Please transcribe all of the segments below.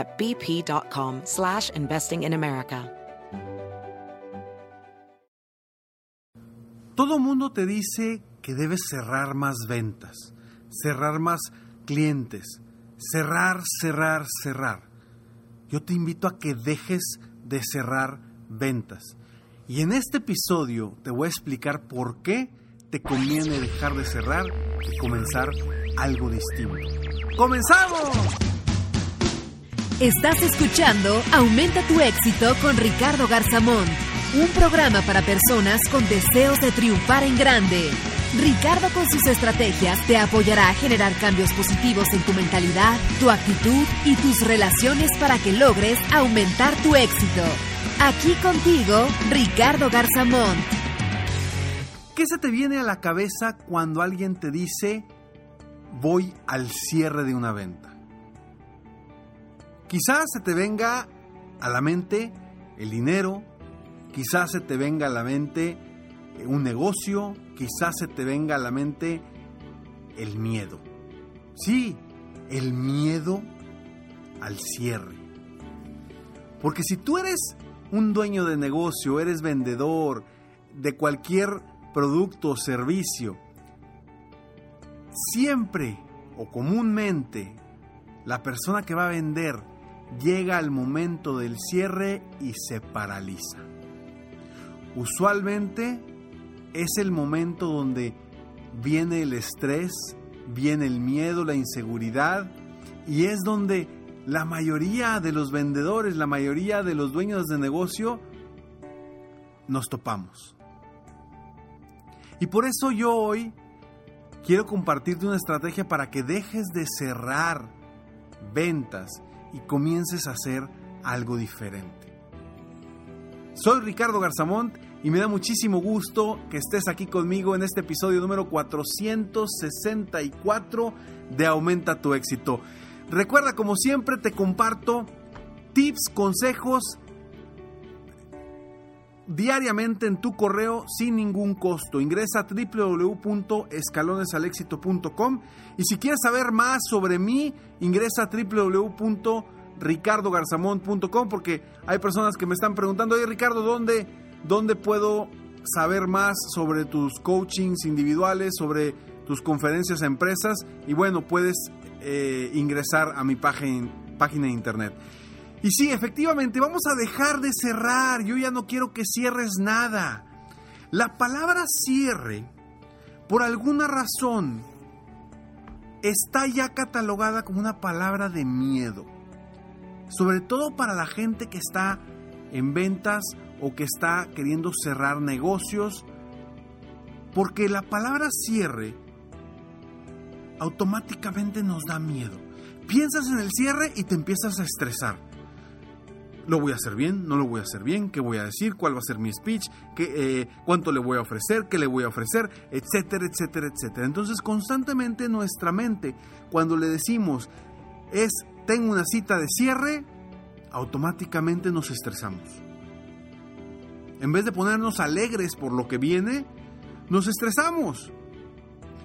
at bp.com slash investing in America. Todo mundo te dice que debes cerrar más ventas, cerrar más clientes, cerrar, cerrar, cerrar. Yo te invito a que dejes de cerrar ventas. Y en este episodio te voy a explicar por qué te conviene dejar de cerrar y comenzar algo distinto. ¡Comenzamos! Estás escuchando Aumenta tu éxito con Ricardo Garzamón, un programa para personas con deseos de triunfar en grande. Ricardo con sus estrategias te apoyará a generar cambios positivos en tu mentalidad, tu actitud y tus relaciones para que logres aumentar tu éxito. Aquí contigo, Ricardo Garzamón. ¿Qué se te viene a la cabeza cuando alguien te dice voy al cierre de una venta? Quizás se te venga a la mente el dinero, quizás se te venga a la mente un negocio, quizás se te venga a la mente el miedo. Sí, el miedo al cierre. Porque si tú eres un dueño de negocio, eres vendedor de cualquier producto o servicio, siempre o comúnmente la persona que va a vender llega al momento del cierre y se paraliza. Usualmente es el momento donde viene el estrés, viene el miedo, la inseguridad y es donde la mayoría de los vendedores, la mayoría de los dueños de negocio nos topamos. Y por eso yo hoy quiero compartirte una estrategia para que dejes de cerrar ventas y comiences a hacer algo diferente. Soy Ricardo Garzamont y me da muchísimo gusto que estés aquí conmigo en este episodio número 464 de Aumenta tu éxito. Recuerda, como siempre, te comparto tips, consejos diariamente en tu correo sin ningún costo. Ingresa a www.escalonesalexito.com y si quieres saber más sobre mí, ingresa a www.ricardogarzamont.com porque hay personas que me están preguntando, oye Ricardo, ¿dónde, ¿dónde puedo saber más sobre tus coachings individuales, sobre tus conferencias a empresas? Y bueno, puedes eh, ingresar a mi página, página de internet. Y sí, efectivamente, vamos a dejar de cerrar. Yo ya no quiero que cierres nada. La palabra cierre, por alguna razón, está ya catalogada como una palabra de miedo. Sobre todo para la gente que está en ventas o que está queriendo cerrar negocios. Porque la palabra cierre automáticamente nos da miedo. Piensas en el cierre y te empiezas a estresar ¿Lo voy a hacer bien? ¿No lo voy a hacer bien? ¿Qué voy a decir? ¿Cuál va a ser mi speech? ¿Qué, eh, ¿Cuánto le voy a ofrecer? ¿Qué le voy a ofrecer? Etcétera, etcétera, etcétera. Entonces constantemente nuestra mente, cuando le decimos es tengo una cita de cierre, automáticamente nos estresamos. En vez de ponernos alegres por lo que viene, nos estresamos.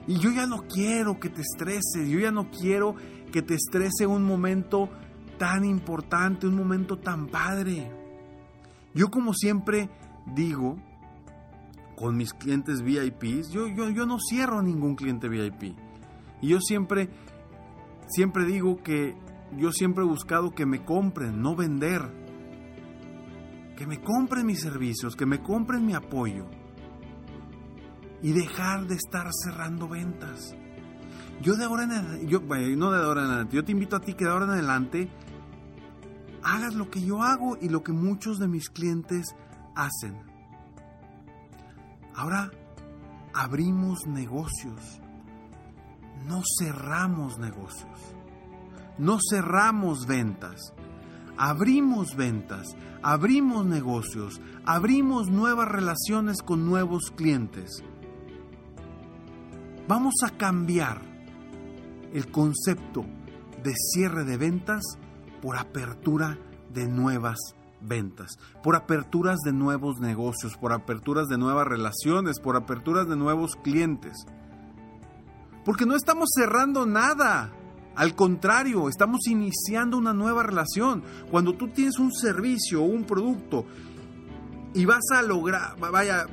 Y yo ya no quiero que te estreses, yo ya no quiero que te estrese un momento tan importante, un momento tan padre. Yo como siempre digo con mis clientes VIPs, yo, yo, yo no cierro ningún cliente VIP. Y yo siempre, siempre digo que yo siempre he buscado que me compren, no vender. que me compren mis servicios, que me compren mi apoyo y dejar de estar cerrando ventas. Yo de ahora en adelante, yo, no de ahora en adelante, yo te invito a ti que de ahora en adelante hagas lo que yo hago y lo que muchos de mis clientes hacen. Ahora abrimos negocios, no cerramos negocios, no cerramos ventas, abrimos ventas, abrimos negocios, abrimos nuevas relaciones con nuevos clientes. Vamos a cambiar el concepto de cierre de ventas por apertura de nuevas ventas, por aperturas de nuevos negocios, por aperturas de nuevas relaciones, por aperturas de nuevos clientes. Porque no estamos cerrando nada. Al contrario, estamos iniciando una nueva relación. Cuando tú tienes un servicio o un producto y vas a lograr, vaya,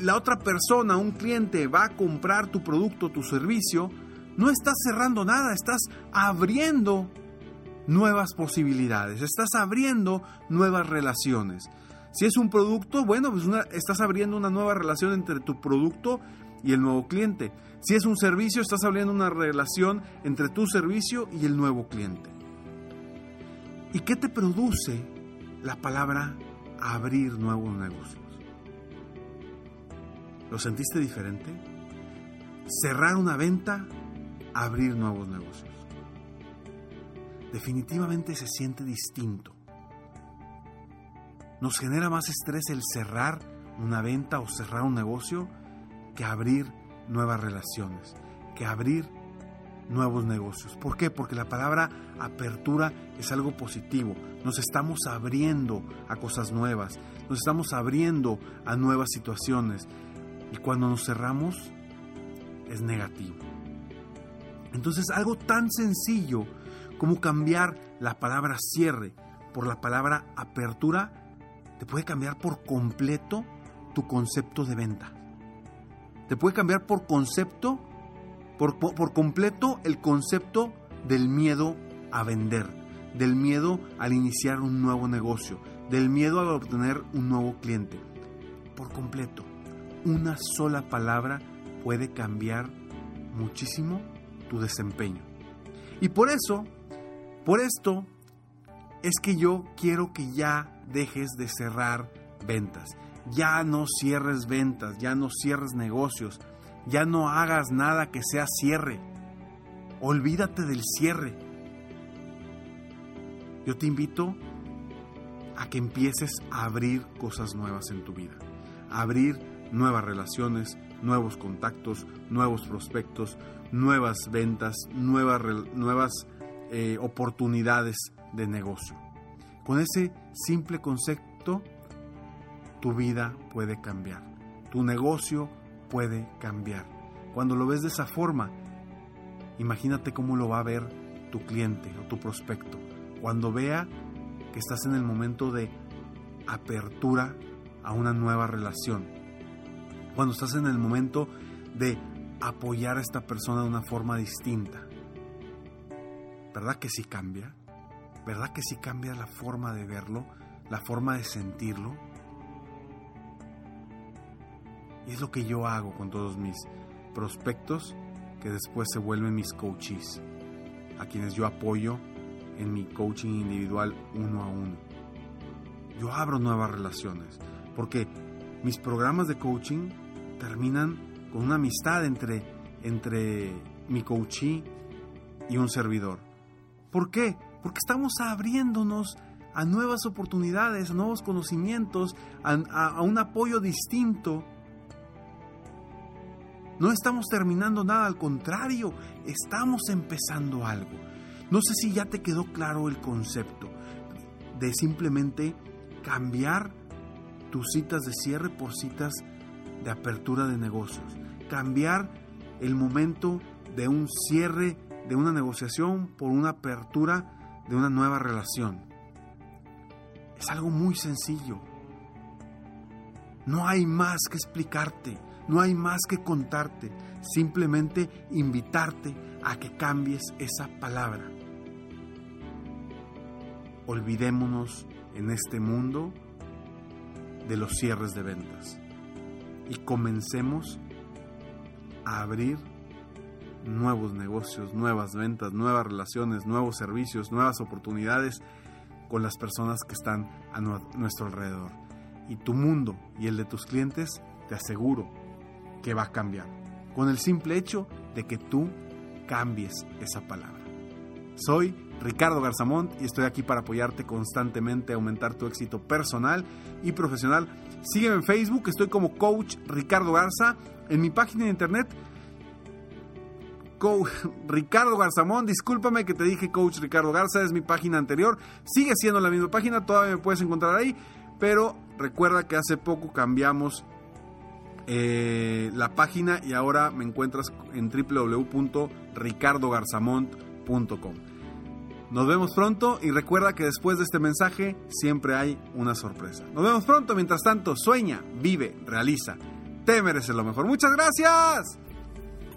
la otra persona, un cliente, va a comprar tu producto, tu servicio, no estás cerrando nada, estás abriendo nuevas posibilidades, estás abriendo nuevas relaciones. Si es un producto, bueno, pues estás abriendo una nueva relación entre tu producto y el nuevo cliente. Si es un servicio, estás abriendo una relación entre tu servicio y el nuevo cliente. ¿Y qué te produce la palabra abrir nuevos negocios? ¿Lo sentiste diferente? Cerrar una venta, abrir nuevos negocios definitivamente se siente distinto. Nos genera más estrés el cerrar una venta o cerrar un negocio que abrir nuevas relaciones, que abrir nuevos negocios. ¿Por qué? Porque la palabra apertura es algo positivo. Nos estamos abriendo a cosas nuevas, nos estamos abriendo a nuevas situaciones. Y cuando nos cerramos, es negativo. Entonces, algo tan sencillo cómo cambiar la palabra cierre por la palabra apertura te puede cambiar por completo tu concepto de venta. Te puede cambiar por concepto, por, por, completo el concepto del miedo a vender, del miedo al iniciar un nuevo negocio, del miedo a obtener un nuevo cliente. Por completo, una sola palabra puede cambiar muchísimo tu desempeño. Y por eso por esto es que yo quiero que ya dejes de cerrar ventas. Ya no cierres ventas, ya no cierres negocios, ya no hagas nada que sea cierre. Olvídate del cierre. Yo te invito a que empieces a abrir cosas nuevas en tu vida. A abrir nuevas relaciones, nuevos contactos, nuevos prospectos, nuevas ventas, nuevas, nuevas eh, oportunidades de negocio. Con ese simple concepto, tu vida puede cambiar, tu negocio puede cambiar. Cuando lo ves de esa forma, imagínate cómo lo va a ver tu cliente o tu prospecto. Cuando vea que estás en el momento de apertura a una nueva relación. Cuando estás en el momento de apoyar a esta persona de una forma distinta. ¿Verdad que sí cambia? ¿Verdad que sí cambia la forma de verlo, la forma de sentirlo? Y es lo que yo hago con todos mis prospectos que después se vuelven mis coaches, a quienes yo apoyo en mi coaching individual uno a uno. Yo abro nuevas relaciones, porque mis programas de coaching terminan con una amistad entre, entre mi coachee y un servidor. ¿Por qué? Porque estamos abriéndonos a nuevas oportunidades, a nuevos conocimientos, a, un apoyo distinto. No estamos terminando nada, al contrario, estamos empezando algo. No sé si ya te quedó claro el concepto de simplemente cambiar tus citas de cierre por citas de apertura de negocios. Cambiar el momento de un cierre de una negociación por una apertura de una nueva relación. Es algo muy sencillo. No hay más que explicarte, no hay más que contarte, simplemente invitarte a que cambies esa palabra. Olvidémonos en este mundo de los cierres de ventas y comencemos a abrir nuevos negocios, nuevas ventas, nuevas relaciones, nuevos servicios, nuevas oportunidades con las personas que están a nuestro alrededor. Y tu mundo y el de tus clientes, te aseguro que va a cambiar. Con el simple hecho de que tú cambies esa palabra. Soy Ricardo Garzamont y estoy aquí para apoyarte constantemente a aumentar tu éxito personal y profesional. Sígueme en Facebook, estoy como Coach Ricardo Garza. En mi página de internet Coach Ricardo Garzamón. Discúlpame que te dije Coach Ricardo Garza, es mi página anterior. Sigue siendo la misma página, todavía me puedes encontrar ahí. Pero recuerda que hace poco cambiamos eh, la página y ahora me encuentras en www.ricardogarzamont.com. Nos vemos pronto y recuerda que después de este mensaje siempre hay una sorpresa. Nos vemos pronto, mientras tanto, sueña, vive, realiza. Te mereces lo mejor. Muchas gracias.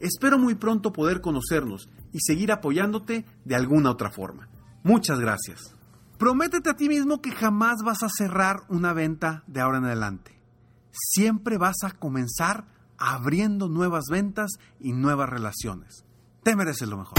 Espero muy pronto poder conocernos y seguir apoyándote de alguna otra forma. Muchas gracias. Prométete a ti mismo que jamás vas a cerrar una venta de ahora en adelante. Siempre vas a comenzar abriendo nuevas ventas y nuevas relaciones. Te mereces lo mejor.